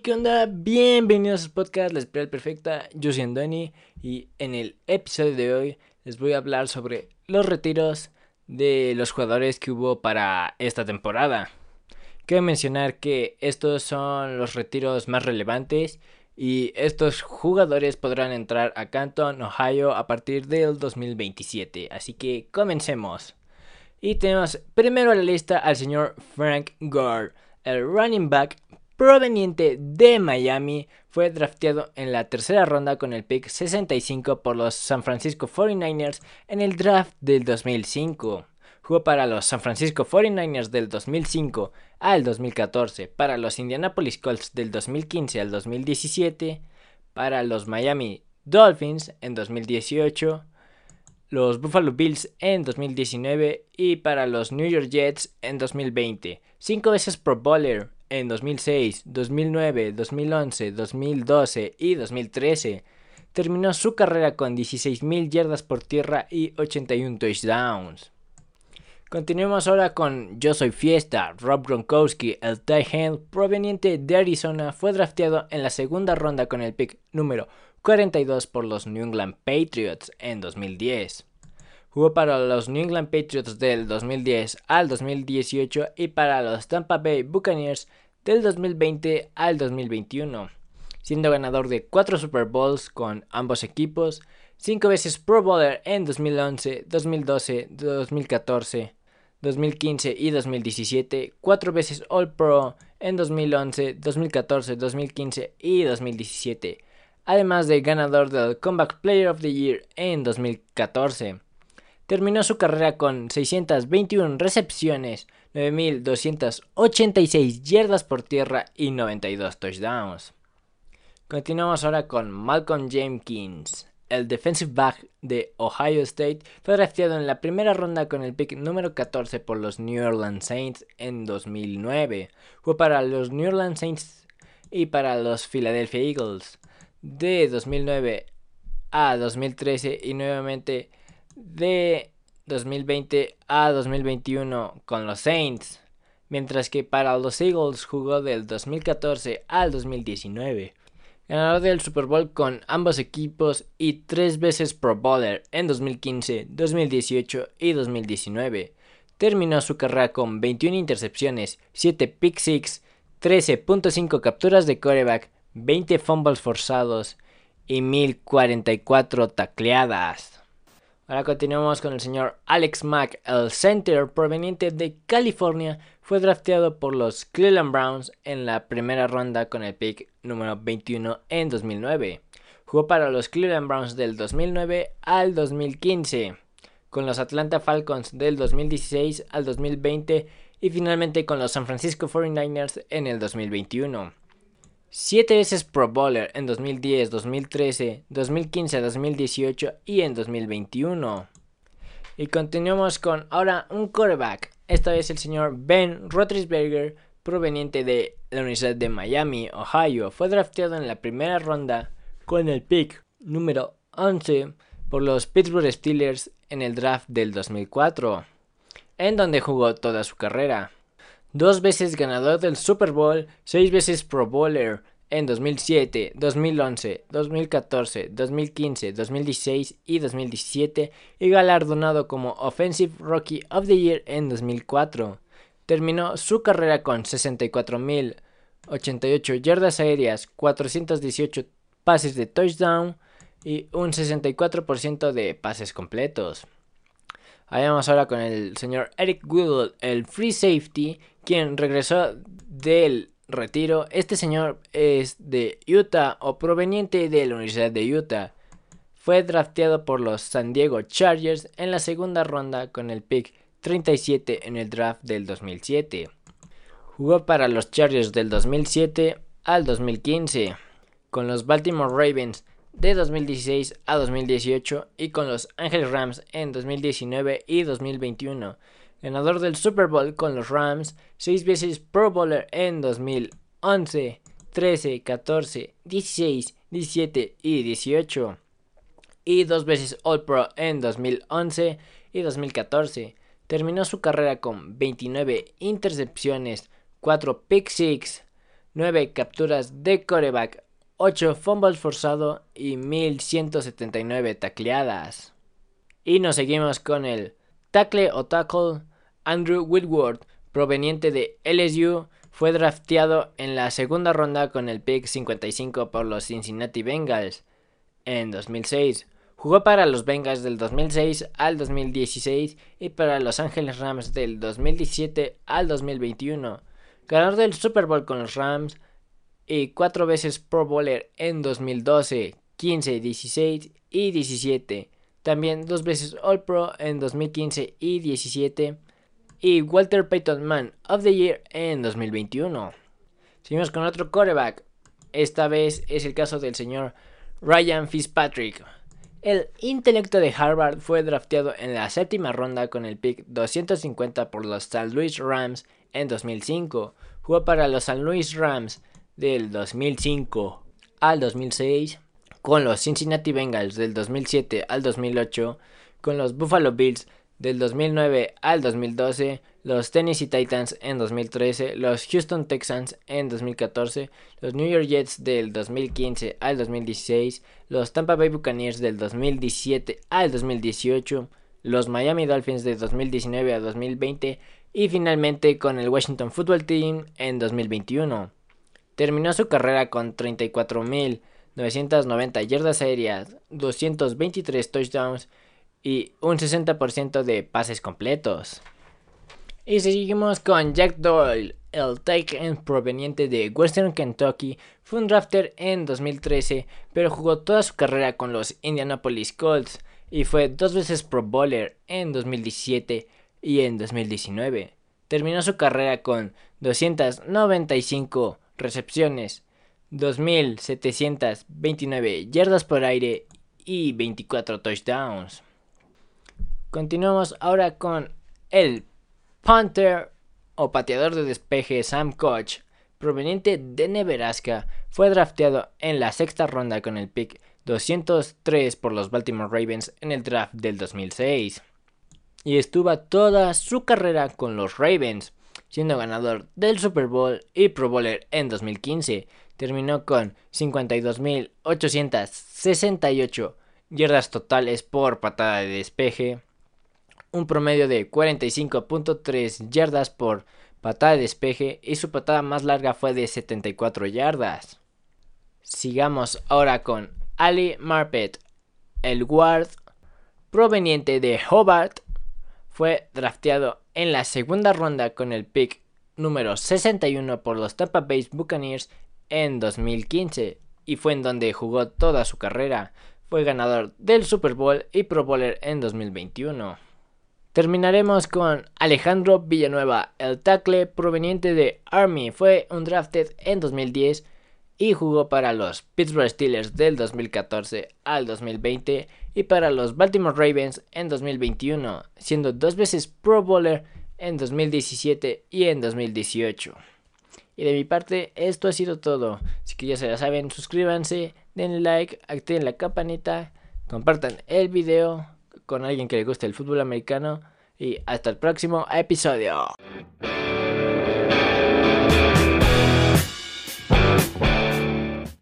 ¿qué onda? Bienvenidos al podcast La Espiral Perfecta. Yo soy Andoni y en el episodio de hoy les voy a hablar sobre los retiros de los jugadores que hubo para esta temporada. Quiero mencionar que estos son los retiros más relevantes y estos jugadores podrán entrar a Canton, Ohio a partir del 2027. Así que comencemos. Y tenemos primero a la lista al señor Frank Gore, el running back proveniente de Miami, fue drafteado en la tercera ronda con el pick 65 por los San Francisco 49ers en el draft del 2005. Jugó para los San Francisco 49ers del 2005 al 2014, para los Indianapolis Colts del 2015 al 2017, para los Miami Dolphins en 2018, los Buffalo Bills en 2019 y para los New York Jets en 2020. Cinco veces Pro Bowler en 2006, 2009, 2011, 2012 y 2013. Terminó su carrera con 16.000 yardas por tierra y 81 touchdowns. Continuemos ahora con Yo Soy Fiesta. Rob Gronkowski, el tight end proveniente de Arizona, fue drafteado en la segunda ronda con el pick número 42 por los New England Patriots en 2010. Jugó para los New England Patriots del 2010 al 2018 y para los Tampa Bay Buccaneers del 2020 al 2021, siendo ganador de 4 Super Bowls con ambos equipos, 5 veces Pro Bowler en 2011, 2012, 2014, 2015 y 2017, 4 veces All Pro en 2011, 2014, 2015 y 2017, además de ganador del Comeback Player of the Year en 2014. Terminó su carrera con 621 recepciones, 9.286 yardas por tierra y 92 touchdowns. Continuamos ahora con Malcolm Jenkins. El defensive back de Ohio State fue drafteado en la primera ronda con el pick número 14 por los New Orleans Saints en 2009. Fue para los New Orleans Saints y para los Philadelphia Eagles de 2009 a 2013 y nuevamente de 2020 a 2021 con los Saints, mientras que para los Eagles jugó del 2014 al 2019. Ganador del Super Bowl con ambos equipos y tres veces Pro Bowler en 2015, 2018 y 2019. Terminó su carrera con 21 intercepciones, 7 pick six, 13.5 capturas de coreback, 20 fumbles forzados y 1044 tacleadas. Ahora continuamos con el señor Alex Mack, el center proveniente de California. Fue drafteado por los Cleveland Browns en la primera ronda con el pick número 21 en 2009. Jugó para los Cleveland Browns del 2009 al 2015, con los Atlanta Falcons del 2016 al 2020 y finalmente con los San Francisco 49ers en el 2021. Siete veces Pro Bowler en 2010, 2013, 2015, 2018 y en 2021. Y continuamos con ahora un quarterback. Esta vez el señor Ben Roethlisberger, proveniente de la Universidad de Miami, Ohio. Fue drafteado en la primera ronda con el pick número 11 por los Pittsburgh Steelers en el draft del 2004, en donde jugó toda su carrera dos veces ganador del Super Bowl, seis veces Pro Bowler en 2007, 2011, 2014, 2015, 2016 y 2017 y galardonado como Offensive Rookie of the Year en 2004. Terminó su carrera con 64.088 yardas aéreas, 418 pases de touchdown y un 64% de pases completos. Vamos ahora con el señor Eric Whittle, el free safety, quien regresó del retiro. Este señor es de Utah o proveniente de la Universidad de Utah. Fue drafteado por los San Diego Chargers en la segunda ronda con el pick 37 en el draft del 2007. Jugó para los Chargers del 2007 al 2015, con los Baltimore Ravens de 2016 a 2018 y con los Angeles Rams en 2019 y 2021. Ganador del Super Bowl con los Rams, seis veces Pro Bowler en 2011, 13, 14, 16, 17 y 18. Y dos veces All Pro en 2011 y 2014. Terminó su carrera con 29 intercepciones, 4 pick six, 9 capturas de coreback, 8 fumbles forzados y 1179 tacleadas. Y nos seguimos con el tackle o tackle Andrew Whitworth, proveniente de LSU, fue drafteado en la segunda ronda con el pick 55 por los Cincinnati Bengals en 2006. Jugó para los Bengals del 2006 al 2016 y para los Angeles Rams del 2017 al 2021. Ganador del Super Bowl con los Rams y cuatro veces Pro Bowler en 2012, 15, 16 y 17. También dos veces All Pro en 2015 y 17 y Walter Payton Man of the Year en 2021. Seguimos con otro quarterback. Esta vez es el caso del señor Ryan Fitzpatrick. El intelecto de Harvard fue drafteado en la séptima ronda con el pick 250 por los St. Louis Rams en 2005. Jugó para los St. Louis Rams del 2005 al 2006, con los Cincinnati Bengals del 2007 al 2008, con los Buffalo Bills del 2009 al 2012, los Tennessee Titans en 2013, los Houston Texans en 2014, los New York Jets del 2015 al 2016, los Tampa Bay Buccaneers del 2017 al 2018, los Miami Dolphins de 2019 a 2020 y finalmente con el Washington Football Team en 2021. Terminó su carrera con 34.990 yardas aéreas, 223 touchdowns y un 60% de pases completos. Y seguimos con Jack Doyle, el tight end proveniente de Western Kentucky, fue un drafter en 2013, pero jugó toda su carrera con los Indianapolis Colts y fue dos veces Pro Bowler en 2017 y en 2019. Terminó su carrera con 295 recepciones, 2.729 yardas por aire y 24 touchdowns. Continuamos ahora con el punter o pateador de despeje Sam Koch, proveniente de Nebraska, fue drafteado en la sexta ronda con el pick 203 por los Baltimore Ravens en el draft del 2006. Y estuvo toda su carrera con los Ravens, siendo ganador del Super Bowl y Pro Bowler en 2015. Terminó con 52.868 yardas totales por patada de despeje, un promedio de 45.3 yardas por patada de despeje y su patada más larga fue de 74 yardas. Sigamos ahora con Ali Marpet, el guard proveniente de Hobart, fue drafteado en la segunda ronda con el pick número 61 por los Tampa Bay Buccaneers en 2015 y fue en donde jugó toda su carrera. Fue ganador del Super Bowl y Pro Bowler en 2021. Terminaremos con Alejandro Villanueva, el tackle proveniente de Army. Fue un drafted en 2010 y jugó para los Pittsburgh Steelers del 2014 al 2020 y para los Baltimore Ravens en 2021, siendo dos veces Pro Bowler en 2017 y en 2018. Y de mi parte, esto ha sido todo. Así que ya se la saben, suscríbanse, denle like, activen la campanita, compartan el video con alguien que le guste el fútbol americano y hasta el próximo episodio.